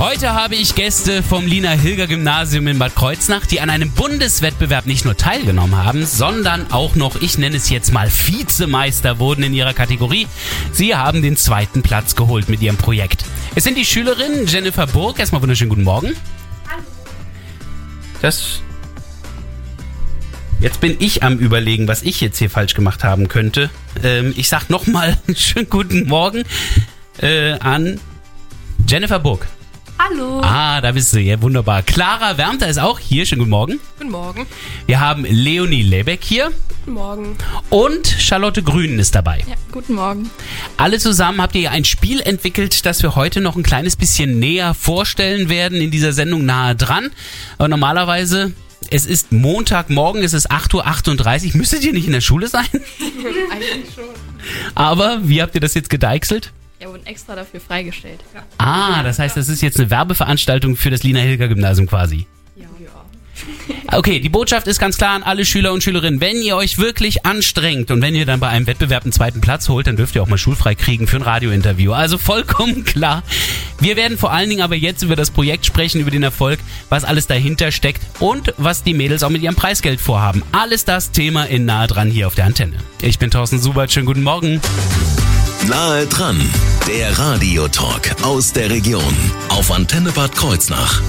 Heute habe ich Gäste vom Lina Hilger Gymnasium in Bad Kreuznach, die an einem Bundeswettbewerb nicht nur teilgenommen haben, sondern auch noch, ich nenne es jetzt mal Vizemeister wurden in ihrer Kategorie. Sie haben den zweiten Platz geholt mit ihrem Projekt. Es sind die Schülerinnen Jennifer Burg. Erstmal wunderschönen guten Morgen. Hallo. Das. Jetzt bin ich am überlegen, was ich jetzt hier falsch gemacht haben könnte. Ähm, ich sag nochmal schönen guten Morgen äh, an Jennifer Burg. Hallo. Ah, da bist du, ja, wunderbar. Clara Wärmter ist auch hier. Schönen guten Morgen. Guten Morgen. Wir haben Leonie Lebeck hier. Guten Morgen. Und Charlotte Grünen ist dabei. Ja, guten Morgen. Alle zusammen habt ihr ein Spiel entwickelt, das wir heute noch ein kleines bisschen näher vorstellen werden in dieser Sendung nahe dran. Aber normalerweise es ist Montagmorgen, es ist 8.38 Uhr. Müsstet ihr nicht in der Schule sein? Eigentlich schon. Aber wie habt ihr das jetzt gedeichselt? Ja, wurden extra dafür freigestellt. Ja. Ah, das heißt, das ist jetzt eine Werbeveranstaltung für das Lina Hilger Gymnasium quasi. Ja. Okay, die Botschaft ist ganz klar an alle Schüler und Schülerinnen. Wenn ihr euch wirklich anstrengt und wenn ihr dann bei einem Wettbewerb einen zweiten Platz holt, dann dürft ihr auch mal schulfrei kriegen für ein Radiointerview. Also vollkommen klar. Wir werden vor allen Dingen aber jetzt über das Projekt sprechen, über den Erfolg, was alles dahinter steckt und was die Mädels auch mit ihrem Preisgeld vorhaben. Alles das Thema in nahe dran hier auf der Antenne. Ich bin Thorsten Subert. Schönen guten Morgen. Nahe dran, der Radiotalk aus der Region auf Antenne Bad Kreuznach.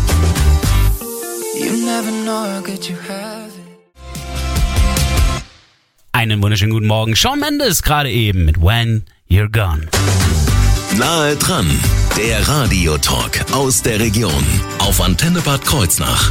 Einen wunderschönen guten Morgen. Shawn Mendes gerade eben mit When You're Gone. Nahe dran, der Radiotalk aus der Region auf Antenne Bad Kreuznach.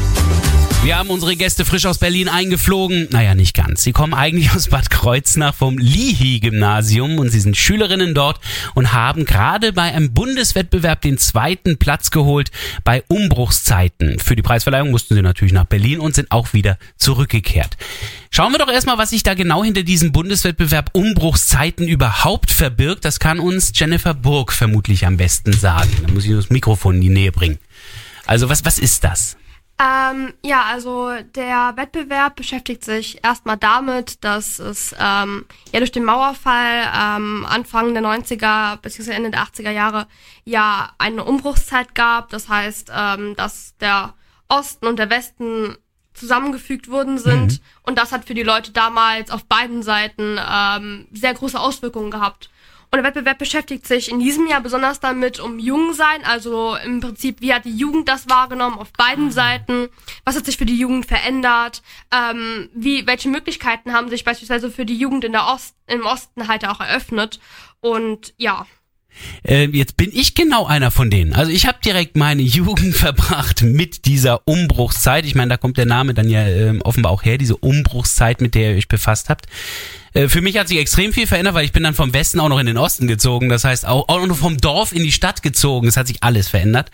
Wir haben unsere Gäste frisch aus Berlin eingeflogen. Naja, nicht ganz. Sie kommen eigentlich aus Bad Kreuznach vom Lihi-Gymnasium und sie sind Schülerinnen dort und haben gerade bei einem Bundeswettbewerb den zweiten Platz geholt bei Umbruchszeiten. Für die Preisverleihung mussten sie natürlich nach Berlin und sind auch wieder zurückgekehrt. Schauen wir doch erstmal, was sich da genau hinter diesem Bundeswettbewerb Umbruchszeiten überhaupt verbirgt. Das kann uns Jennifer Burg vermutlich am besten sagen. Da muss ich das Mikrofon in die Nähe bringen. Also was, was ist das? Ähm, ja, also der Wettbewerb beschäftigt sich erstmal damit, dass es ähm, ja durch den Mauerfall ähm, Anfang der 90er bzw. Ende der 80er Jahre ja eine Umbruchszeit gab. Das heißt, ähm, dass der Osten und der Westen zusammengefügt worden sind. Mhm. Und das hat für die Leute damals auf beiden Seiten ähm, sehr große Auswirkungen gehabt. Und der Wettbewerb beschäftigt sich in diesem Jahr besonders damit um Jungsein, also im Prinzip, wie hat die Jugend das wahrgenommen auf beiden mhm. Seiten, was hat sich für die Jugend verändert, ähm, wie, welche Möglichkeiten haben sich beispielsweise für die Jugend in der Ost, im Osten halt auch eröffnet. Und ja. Äh, jetzt bin ich genau einer von denen. Also ich habe direkt meine Jugend verbracht mit dieser Umbruchszeit. Ich meine, da kommt der Name dann ja äh, offenbar auch her, diese Umbruchszeit, mit der ihr euch befasst habt. Äh, für mich hat sich extrem viel verändert, weil ich bin dann vom Westen auch noch in den Osten gezogen. Das heißt auch, auch noch vom Dorf in die Stadt gezogen. Es hat sich alles verändert.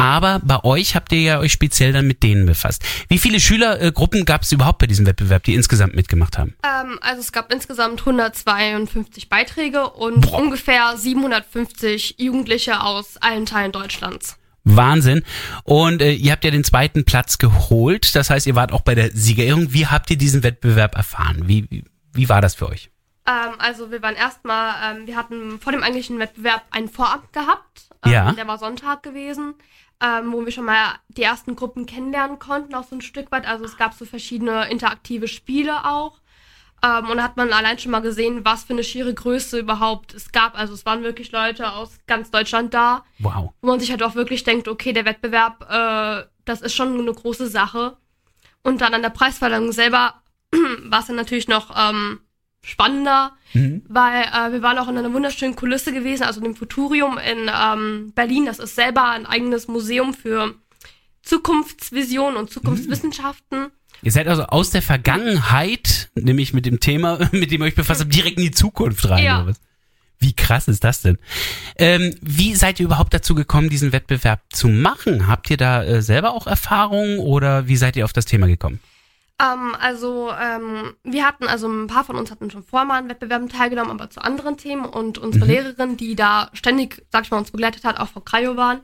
Aber bei euch habt ihr ja euch speziell dann mit denen befasst. Wie viele Schülergruppen gab es überhaupt bei diesem Wettbewerb, die insgesamt mitgemacht haben? Ähm, also es gab insgesamt 152 Beiträge und Boah. ungefähr 750 Jugendliche aus allen Teilen Deutschlands. Wahnsinn. Und äh, ihr habt ja den zweiten Platz geholt. Das heißt, ihr wart auch bei der Siegerehrung. Wie habt ihr diesen Wettbewerb erfahren? Wie, wie war das für euch? Ähm, also wir waren erstmal, ähm, wir hatten vor dem eigentlichen Wettbewerb einen Vorab gehabt. Ähm, ja. Der war Sonntag gewesen, ähm, wo wir schon mal die ersten Gruppen kennenlernen konnten, auch so ein Stück weit. Also es gab so verschiedene interaktive Spiele auch. Ähm, und da hat man allein schon mal gesehen, was für eine schiere Größe überhaupt es gab. Also es waren wirklich Leute aus ganz Deutschland da. Wow. Wo man sich halt auch wirklich denkt, okay, der Wettbewerb, äh, das ist schon eine große Sache. Und dann an der Preisverleihung selber war es dann natürlich noch ähm, spannender, mhm. weil äh, wir waren auch in einer wunderschönen Kulisse gewesen, also dem Futurium in ähm, Berlin. Das ist selber ein eigenes Museum für Zukunftsvision und Zukunftswissenschaften. Mhm. Ihr seid also aus der Vergangenheit, nämlich mit dem Thema, mit dem ihr euch befasst habt, direkt in die Zukunft rein. Ja. Wie krass ist das denn? Ähm, wie seid ihr überhaupt dazu gekommen, diesen Wettbewerb zu machen? Habt ihr da äh, selber auch Erfahrungen oder wie seid ihr auf das Thema gekommen? Ähm, also ähm, wir hatten, also ein paar von uns hatten schon vorher mal an Wettbewerben teilgenommen, aber zu anderen Themen und unsere Mhm. Lehrerin, die da ständig, sag ich mal, uns begleitet hat, auch Frau Krajo waren,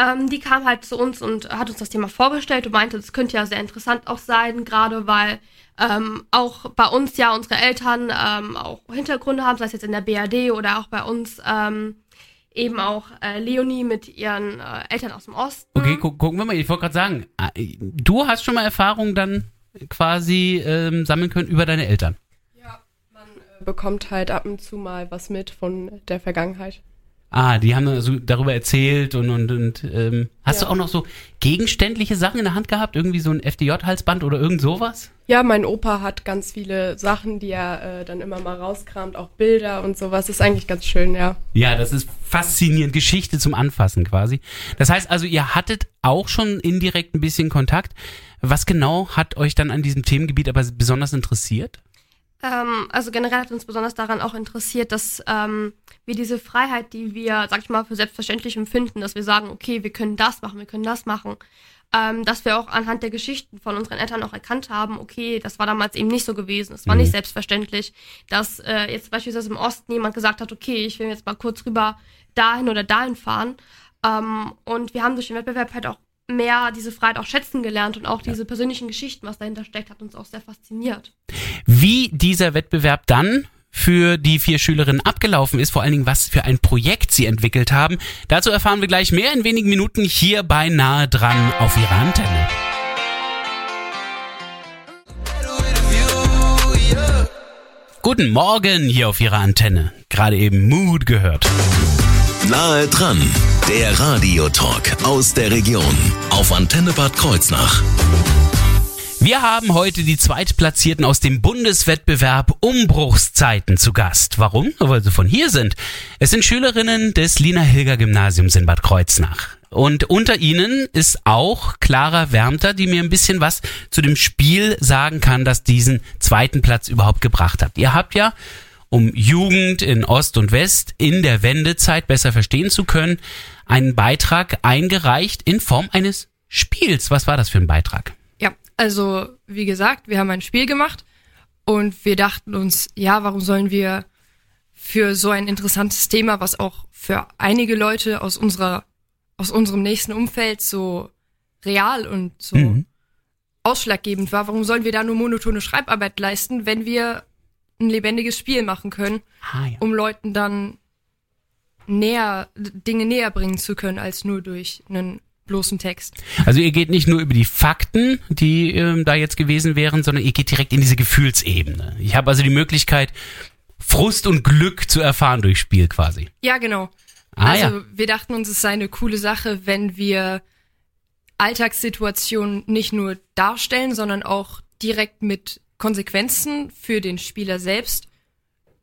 ähm, die kam halt zu uns und hat uns das Thema vorgestellt und meinte, das könnte ja sehr interessant auch sein, gerade weil ähm, auch bei uns ja unsere Eltern ähm, auch Hintergründe haben, sei es jetzt in der BRD oder auch bei uns ähm, eben auch äh, Leonie mit ihren äh, Eltern aus dem Osten. Okay, gu gucken wir mal. Ich wollte gerade sagen, äh, du hast schon mal Erfahrung dann quasi ähm, sammeln können über deine Eltern. bekommt halt ab und zu mal was mit von der Vergangenheit. Ah, die haben also darüber erzählt und und, und ähm, hast Ja. du auch noch so gegenständliche Sachen in der Hand gehabt? Irgendwie so ein FDJ-Halsband oder irgend sowas? Ja, mein Opa hat ganz viele Sachen, die er äh, dann immer mal rauskramt, auch Bilder und sowas. Ist eigentlich ganz schön, ja. Ja, das ist faszinierend. Geschichte zum Anfassen quasi. Das heißt also, ihr hattet auch schon indirekt ein bisschen Kontakt. Was genau hat euch dann an diesem Themengebiet aber besonders interessiert? Ähm, also generell hat uns besonders daran auch interessiert, dass ähm, wir diese Freiheit, die wir, sag ich mal, für selbstverständlich empfinden, dass wir sagen, okay, wir können das machen, wir können das machen, ähm, dass wir auch anhand der Geschichten von unseren Eltern auch erkannt haben, okay, das war damals eben nicht so gewesen, es war Mhm. nicht selbstverständlich, dass äh, jetzt beispielsweise im Osten jemand gesagt hat, okay, ich will jetzt mal kurz rüber dahin oder dahin fahren. Ähm, und wir haben durch den Wettbewerb halt auch mehr diese Freiheit auch schätzen gelernt und auch diese persönlichen Geschichten, was dahinter steckt, hat uns auch sehr fasziniert. Wie dieser Wettbewerb dann für die vier Schülerinnen abgelaufen ist, vor allen Dingen was für ein Projekt sie entwickelt haben. Dazu erfahren wir gleich mehr in wenigen Minuten hier bei Nahe dran auf ihrer Antenne. Guten Morgen hier auf ihrer Antenne. Gerade eben Mood gehört. Nahe dran, der Radiotalk aus der Region auf Antenne Bad Kreuznach. Wir haben heute die Zweitplatzierten aus dem Bundeswettbewerb Umbruchszeiten zu Gast. Warum? Weil sie von hier sind. Es sind Schülerinnen des Lina Hilger Gymnasiums in Bad Kreuznach. Und unter ihnen ist auch Clara Wärmter, die mir ein bisschen was zu dem Spiel sagen kann, das diesen zweiten Platz überhaupt gebracht hat. Ihr habt ja, um Jugend in Ost und West in der Wendezeit besser verstehen zu können, einen Beitrag eingereicht in Form eines Spiels. Was war das für ein Beitrag? Ja, also wie gesagt, wir haben ein Spiel gemacht und wir dachten uns, ja, warum sollen wir für so ein interessantes Thema, was auch für einige Leute aus unserer aus unserem nächsten Umfeld so real und so Mhm. ausschlaggebend war, warum sollen wir da nur monotone Schreibarbeit leisten, wenn wir ein lebendiges Spiel machen können, Ah, ja. um Leuten dann näher Dinge näher bringen zu können als nur durch einen bloßen Text. Also ihr geht nicht nur über die Fakten, die ähm, da jetzt gewesen wären, sondern ihr geht direkt in diese Gefühlsebene. Ich habe also die Möglichkeit, Frust und Glück zu erfahren durch Spiel quasi. Ja, genau. Ah also ja. wir dachten uns, es sei eine coole Sache, wenn wir Alltagssituationen nicht nur darstellen, sondern auch direkt mit Konsequenzen für den Spieler selbst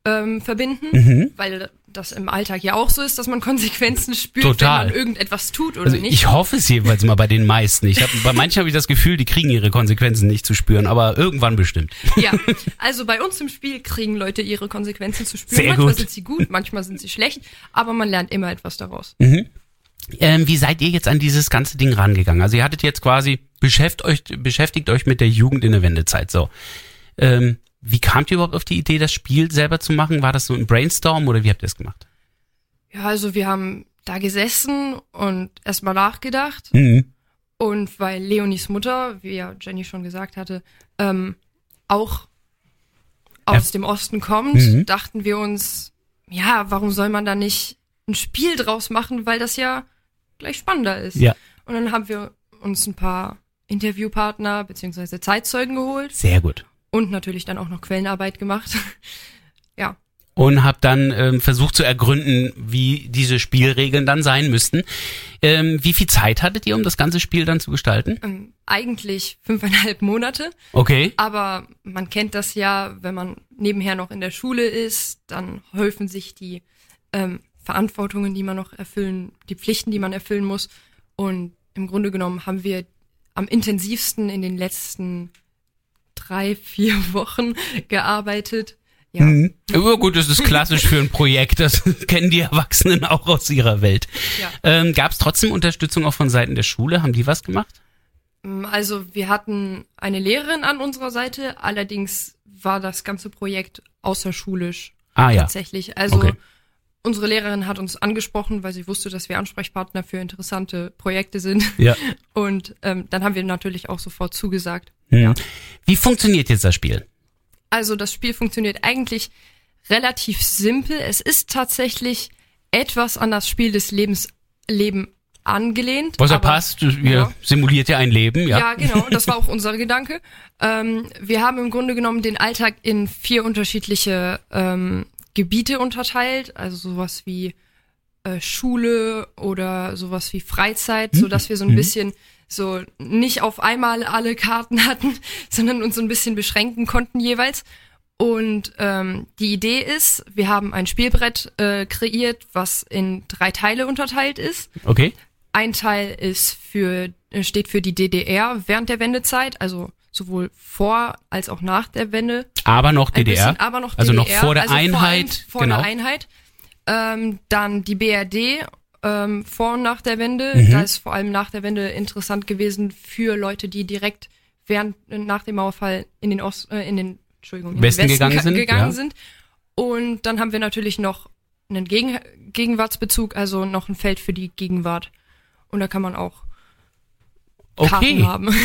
ähm, verbinden, Mhm. weil das im Alltag ja auch so ist, dass man Konsequenzen spürt, Total. wenn man irgendetwas tut oder Also nicht. ich hoffe es jedenfalls mal bei den meisten. Ich hab, bei manchen habe ich das Gefühl, die kriegen ihre Konsequenzen nicht zu spüren, aber irgendwann bestimmt. Ja, also bei uns im Spiel kriegen Leute ihre Konsequenzen zu spüren. Sehr manchmal gut. sind sie gut, manchmal sind sie schlecht, aber man lernt immer etwas daraus. Ähm, wie seid ihr jetzt an dieses ganze Ding rangegangen? Also ihr hattet jetzt quasi beschäftigt euch, beschäftigt euch mit der Jugend in der Wendezeit. So, ähm, wie kamt ihr überhaupt auf die Idee, das Spiel selber zu machen? War das so ein Brainstorm oder wie habt ihr es gemacht? Ja, also wir haben da gesessen und erstmal nachgedacht. Mhm. Und weil Leonis Mutter, wie ja Jenny schon gesagt hatte, ähm, auch aus dem Osten kommt, Mhm. dachten wir uns, ja, warum soll man da nicht ein Spiel draus machen, weil das ja gleich spannender ist. Ja. Und dann haben wir uns ein paar Interviewpartner beziehungsweise Zeitzeugen geholt Sehr gut. Und natürlich dann auch noch Quellenarbeit gemacht. ja. und habe dann ähm, versucht zu ergründen, wie diese Spielregeln dann sein müssten. Ähm, wie viel Zeit hattet ihr, um das ganze Spiel dann zu gestalten? Ähm, eigentlich fünfeinhalb Monate. Okay. Aber man kennt das ja, wenn man nebenher noch in der Schule ist, dann häufen sich die ähm, Verantwortungen, die man noch erfüllen, die Pflichten, die man erfüllen muss. Und im Grunde genommen haben wir am intensivsten in den letzten drei, vier Wochen gearbeitet. Ja, Mhm. Aber gut, das ist klassisch für ein Projekt. Das kennen die Erwachsenen auch aus ihrer Welt. Ja. Ähm, Gab es trotzdem Unterstützung auch von Seiten der Schule? Haben die was gemacht? Also wir hatten eine Lehrerin an unserer Seite, allerdings war das ganze Projekt außerschulisch Ah ja. tatsächlich. Also Okay. unsere Lehrerin hat uns angesprochen, weil sie wusste, dass wir Ansprechpartner für interessante Projekte sind. Ja. Und ähm, dann haben wir natürlich auch sofort zugesagt. Hm. Wie funktioniert jetzt das Spiel? Also das Spiel funktioniert eigentlich relativ simpel. Es ist tatsächlich etwas an das Spiel des Lebens Leben angelehnt. Was ja aber- passt, ihr Ja. simuliert ja ein Leben, ja. Ja, genau, das war auch unser Gedanke. Ähm, wir haben im Grunde genommen den Alltag in vier unterschiedliche ähm, Gebiete unterteilt, also sowas wie äh, Schule oder sowas wie Freizeit, so dass wir so ein bisschen so nicht auf einmal alle Karten hatten, sondern uns so ein bisschen beschränken konnten jeweils. Und ähm, die Idee ist, wir haben ein Spielbrett äh, kreiert, was in drei Teile unterteilt ist. Okay. Ein Teil ist für, äh, steht für die DDR während der Wendezeit, also sowohl vor als auch nach der Wende. Aber noch Ein DDR. bisschen, aber noch also noch DDR, vor der also Einheit. Vor, vor genau. der Einheit. Ähm, dann die BRD ähm, vor und nach der Wende. Mhm. Da ist vor allem nach der Wende interessant gewesen für Leute, die direkt während äh, nach dem Mauerfall in den Ost, äh, in den Entschuldigung, in Westen den gegangen ka- sind, gegangen ja. sind. Und dann haben wir natürlich noch einen Gegen Gegenwartsbezug, also noch ein Feld für die Gegenwart. Und da kann man auch Okay. Karten haben.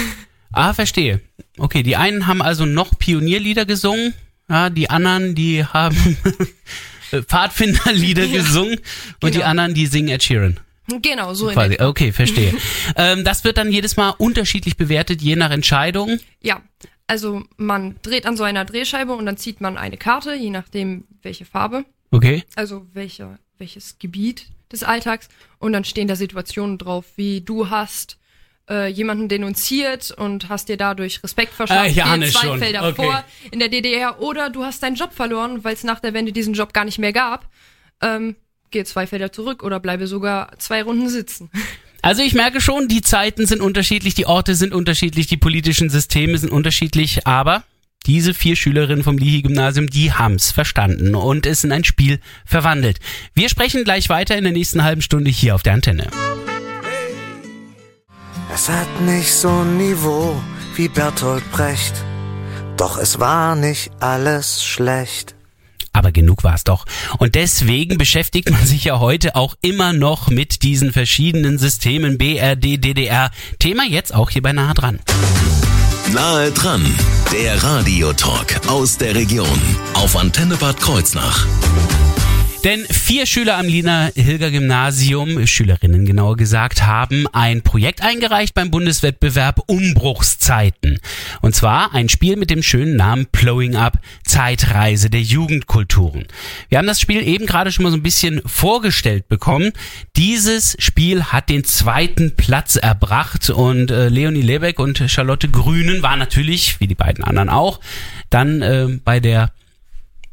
Ah, verstehe. Okay, die einen haben also noch Pionierlieder gesungen, ja, die anderen, die haben äh, Pfadfinderlieder gesungen und die genau. anderen, die singen Ed Sheeran. genau, so in Quasi. etwa. Okay, verstehe. ähm, das wird dann jedes Mal unterschiedlich bewertet, je nach Entscheidung. Ja, also man dreht an so einer Drehscheibe und dann zieht man eine Karte, je nachdem welche Farbe, Okay. also welcher, welches Gebiet des Alltags und dann stehen da Situationen drauf, wie du hast äh, jemanden denunziert und hast dir dadurch Respekt verschafft, Ah, ahne geh zwei schon. Felder Okay. vor in der DDR oder du hast deinen Job verloren, weil es nach der Wende diesen Job gar nicht mehr gab. Ähm, geh zwei Felder zurück oder bleibe sogar zwei Runden sitzen. Also ich merke schon, die Zeiten sind unterschiedlich, die Orte sind unterschiedlich, die politischen Systeme sind unterschiedlich, aber diese vier Schülerinnen vom Lihi-Gymnasium, die haben's verstanden und es in ein Spiel verwandelt. Wir sprechen gleich weiter in der nächsten halben Stunde hier auf der Antenne. Es hat nicht so ein Niveau wie Bertolt Brecht, doch es war nicht alles schlecht. Aber genug war's doch. Und deswegen beschäftigt man sich ja heute auch immer noch mit diesen verschiedenen Systemen BRD, DDR. Thema jetzt auch hier bei Nahe dran. Nahe dran, der Radiotalk aus der Region auf Antenne Bad Kreuznach. Denn vier Schüler am Lina Hilger Gymnasium, Schülerinnen genauer gesagt, haben ein Projekt eingereicht beim Bundeswettbewerb Umbruchszeiten. Und zwar ein Spiel mit dem schönen Namen Blowing Up, Zeitreise der Jugendkulturen. Wir haben das Spiel eben gerade schon mal so ein bisschen vorgestellt bekommen. Dieses Spiel hat den zweiten Platz erbracht und äh, Leonie Lebeck und Charlotte Grünen waren natürlich, wie die beiden anderen auch, dann äh, bei der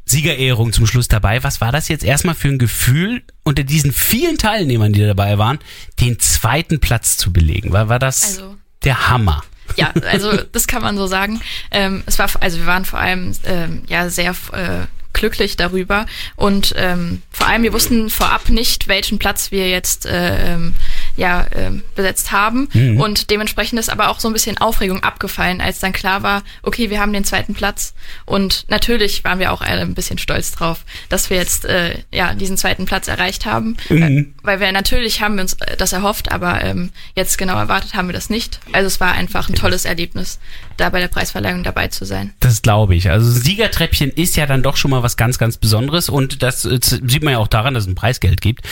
Siegerehrung zum Schluss dabei. Was war das jetzt erstmal für ein Gefühl, unter diesen vielen Teilnehmern, die dabei waren, den zweiten Platz zu belegen? War, war das Also- der Hammer? Ja, also das kann man so sagen. Ähm, es war, also wir waren vor allem ähm, ja sehr äh, glücklich darüber und ähm, vor allem wir wussten vorab nicht, welchen Platz wir jetzt äh, ähm, ja ähm, besetzt haben Mhm. und dementsprechend ist aber auch so ein bisschen Aufregung abgefallen, als dann klar war, okay, wir haben den zweiten Platz und natürlich waren wir auch alle ein bisschen stolz drauf, dass wir jetzt äh, ja diesen zweiten Platz erreicht haben, Mhm. weil wir natürlich haben wir uns äh, das erhofft, aber ähm, jetzt genau erwartet haben wir das nicht. Also es war einfach ein tolles Erlebnis, da bei der Preisverleihung dabei zu sein. Das glaube ich. Also Siegertreppchen ist ja dann doch schon mal was ganz, ganz Besonderes und das äh, sieht man ja auch daran, dass es ein Preisgeld gibt.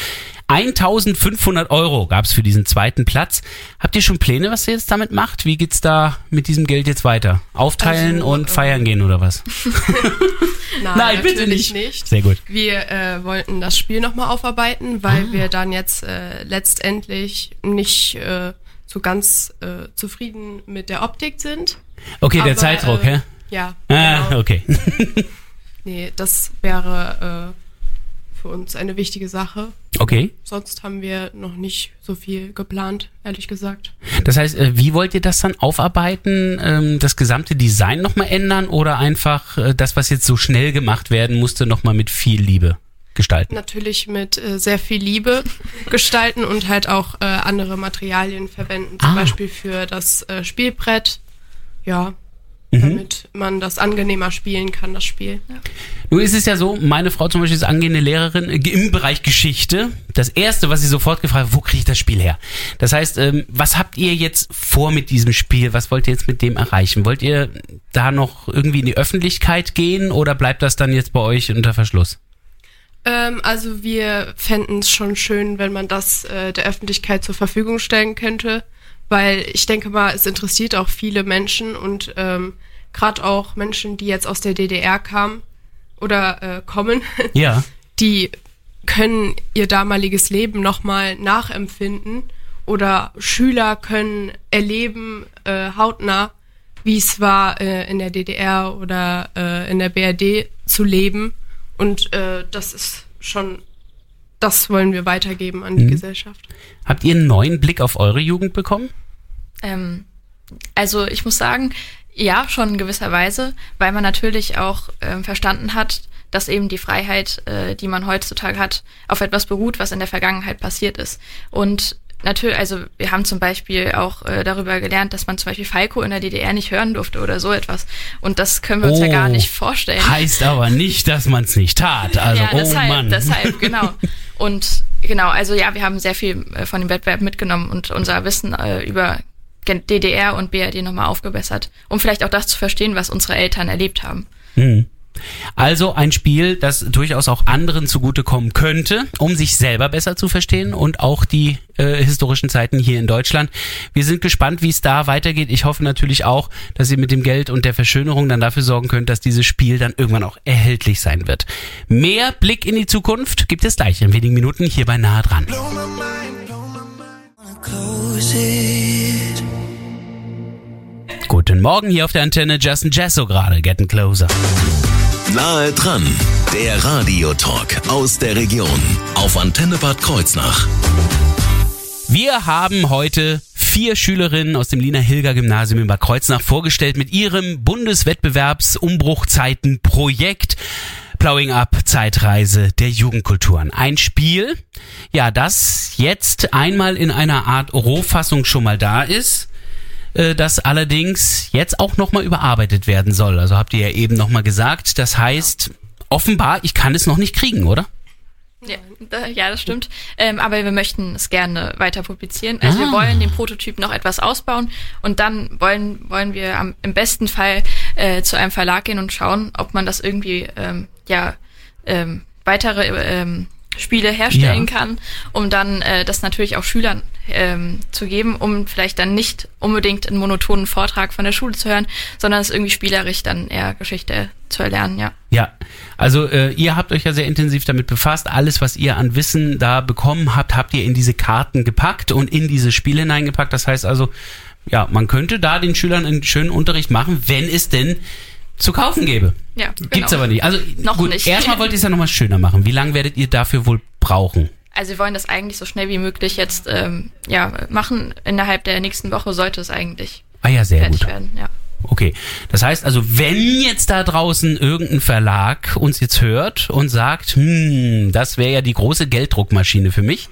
1500 Euro gab es für diesen zweiten Platz. Habt ihr schon Pläne, was ihr jetzt damit macht? Wie geht's da mit diesem Geld jetzt weiter? Aufteilen Also, und äh, feiern gehen oder was? Nein, Nein, bitte natürlich nicht. Sehr gut. Wir äh, wollten das Spiel nochmal aufarbeiten, weil wir dann jetzt äh, letztendlich nicht äh, so ganz äh, zufrieden mit der Optik sind. Okay, der Aber, Zeitdruck, äh, hä? Ja. Ah, genau. okay. Nee, das wäre äh, für uns eine wichtige Sache. Okay. Sonst haben wir noch nicht so viel geplant, ehrlich gesagt. Das heißt, äh, wie wollt ihr das dann aufarbeiten? Ähm, Das gesamte Design nochmal ändern oder einfach äh, das, was jetzt so schnell gemacht werden musste, nochmal mit viel Liebe gestalten? Natürlich mit äh, sehr viel Liebe gestalten und halt auch äh, andere Materialien verwenden, zum Ah. Beispiel für das äh, Spielbrett. Ja, Mhm. damit man das angenehmer spielen kann, das Spiel. Nun ist es ja so, meine Frau zum Beispiel ist angehende Lehrerin äh, im Bereich Geschichte. Das erste, was sie sofort gefragt hat, wo kriege ich das Spiel her? Das heißt, ähm, was habt ihr jetzt vor mit diesem Spiel? Was wollt ihr jetzt mit dem erreichen? Wollt ihr da noch irgendwie in die Öffentlichkeit gehen oder bleibt das dann jetzt bei euch unter Verschluss? Ähm, also wir fänden es schon schön, wenn man das äh, der Öffentlichkeit zur Verfügung stellen könnte, weil ich denke mal, es interessiert auch viele Menschen und ähm, gerade auch Menschen, die jetzt aus der DDR kamen oder äh, kommen, Ja. die können ihr damaliges Leben nochmal nachempfinden oder Schüler können erleben äh, hautnah, wie es war, äh, in der DDR oder äh, in der BRD zu leben. Und äh, das ist schon, das wollen wir weitergeben an die Mhm. Gesellschaft. Habt ihr einen neuen Blick auf eure Jugend bekommen? Ähm, also ich muss sagen, ja, schon in gewisser Weise, weil man natürlich auch ähm, verstanden hat, dass eben die Freiheit, äh, die man heutzutage hat, auf etwas beruht, was in der Vergangenheit passiert ist. Und natürlich, also wir haben zum Beispiel auch äh, darüber gelernt, dass man zum Beispiel Falco in der DDR nicht hören durfte oder so etwas. Und das können wir uns ja gar nicht vorstellen. Oh, Heißt aber nicht, dass man es nicht tat. Also, ja, deshalb, oh Mann. deshalb, genau. Und genau, also ja, wir haben sehr viel äh, von dem Wettbewerb mitgenommen und unser Wissen äh, über DDR und BRD nochmal aufgebessert, um vielleicht auch das zu verstehen, was unsere Eltern erlebt haben. Hm. Also ein Spiel, das durchaus auch anderen zugutekommen könnte, um sich selber besser zu verstehen und auch die äh, historischen Zeiten hier in Deutschland. Wir sind gespannt, wie es da weitergeht. Ich hoffe natürlich auch, dass ihr mit dem Geld und der Verschönerung dann dafür sorgen könnt, dass dieses Spiel dann irgendwann auch erhältlich sein wird. Mehr Blick in die Zukunft gibt es gleich in wenigen Minuten hier bei Nahe dran. Guten Morgen hier auf der Antenne Justin Jesso gerade, Getting Closer. Nahe dran, der Radiotalk aus der Region auf Antenne Bad Kreuznach. Wir haben heute vier Schülerinnen aus dem Lina Hilger Gymnasium in Bad Kreuznach vorgestellt mit ihrem Bundeswettbewerbsumbruchzeiten-Projekt Plowing Up Zeitreise der Jugendkulturen. Ein Spiel, ja, das jetzt einmal in einer Art Rohfassung schon mal da ist, äh, das allerdings jetzt auch nochmal überarbeitet werden soll. Also habt ihr ja eben nochmal gesagt. Das heißt, offenbar, ich kann es noch nicht kriegen, oder? Ja, da, ja, das stimmt. Ähm, aber wir möchten es gerne weiter publizieren. Also wir Ah. wollen den Prototyp noch etwas ausbauen und dann wollen, wollen wir am, im besten Fall äh, zu einem Verlag gehen und schauen, ob man das irgendwie ähm, ja ähm, weitere ähm, Spiele herstellen Ja. kann, um dann äh, das natürlich auch Schülern ähm, zu geben, um vielleicht dann nicht unbedingt einen monotonen Vortrag von der Schule zu hören, sondern es irgendwie spielerisch dann eher Geschichte zu erlernen, ja. Ja, also äh, ihr habt euch ja sehr intensiv damit befasst. Alles, was ihr an Wissen da bekommen habt, habt ihr in diese Karten gepackt und in dieses Spiel hineingepackt. Das heißt also, ja, man könnte da den Schülern einen schönen Unterricht machen, wenn es denn zu kaufen gäbe. Ja, Gibt's genau. aber nicht. Also Noch gut, nicht. erstmal wollt ihr es ja nochmal schöner machen. Wie lange werdet ihr dafür wohl brauchen? Also wir wollen das eigentlich so schnell wie möglich jetzt ähm, ja machen. Innerhalb der nächsten Woche sollte es eigentlich Ah ja, sehr fertig gut. werden. Ja. Okay, das heißt also, wenn jetzt da draußen irgendein Verlag uns jetzt hört und sagt, hm, das wäre ja die große Gelddruckmaschine für mich,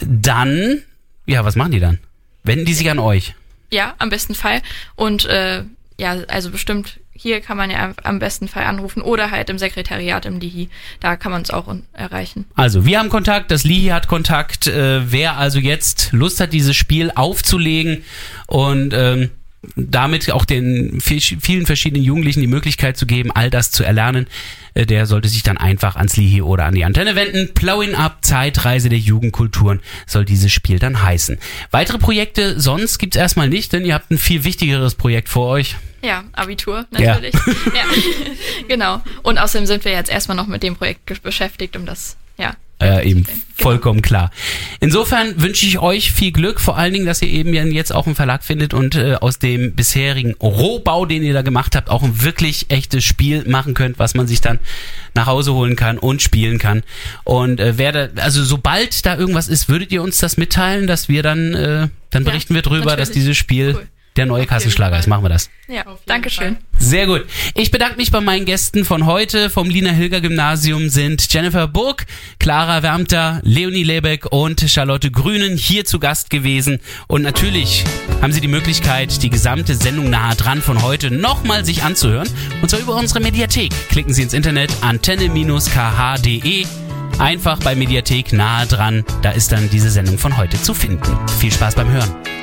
dann, ja, was machen die dann? Wenden die sich an euch? ja, am besten Fall. Und äh, ja, also bestimmt hier kann man ja am besten Fall anrufen oder halt im Sekretariat im Lihi. Da kann man es auch erreichen. Also, wir haben Kontakt, das Lihi hat Kontakt. Äh, wer also jetzt Lust hat, dieses Spiel aufzulegen und ähm, damit auch den vi- vielen verschiedenen Jugendlichen die Möglichkeit zu geben, all das zu erlernen, äh, der sollte sich dann einfach ans Lihi oder an die Antenne wenden. Plowing Up, Zeitreise der Jugendkulturen soll dieses Spiel dann heißen. Weitere Projekte sonst gibt's erstmal nicht, denn ihr habt ein viel wichtigeres Projekt vor euch. Ja, Abitur natürlich. Ja. genau. Und außerdem sind wir jetzt erstmal noch mit dem Projekt beschäftigt, um das, ja. Äh, eben vollkommen klar. Insofern wünsche ich euch viel Glück, vor allen Dingen, dass ihr eben jetzt auch einen Verlag findet und äh, aus dem bisherigen Rohbau, den ihr da gemacht habt, auch ein wirklich echtes Spiel machen könnt, was man sich dann nach Hause holen kann und spielen kann. Und äh, wer da, also sobald da irgendwas ist, würdet ihr uns das mitteilen, dass wir dann, äh, dann berichten wir drüber, dass natürlich. dieses Spiel Cool. Der neue Kassenschlager ist. Machen wir das. Ja, danke schön. Sehr gut. Ich bedanke mich bei meinen Gästen von heute. Vom Lina Hilger Gymnasium sind Jennifer Burg, Clara Wärmter, Leonie Lebeck und Charlotte Grünen hier zu Gast gewesen. Und natürlich haben Sie die Möglichkeit, die gesamte Sendung nahe dran von heute nochmal sich anzuhören. Und zwar über unsere Mediathek. Klicken Sie ins Internet antenne-kh.de. Einfach bei Mediathek nahe dran. Da ist dann diese Sendung von heute zu finden. Viel Spaß beim Hören.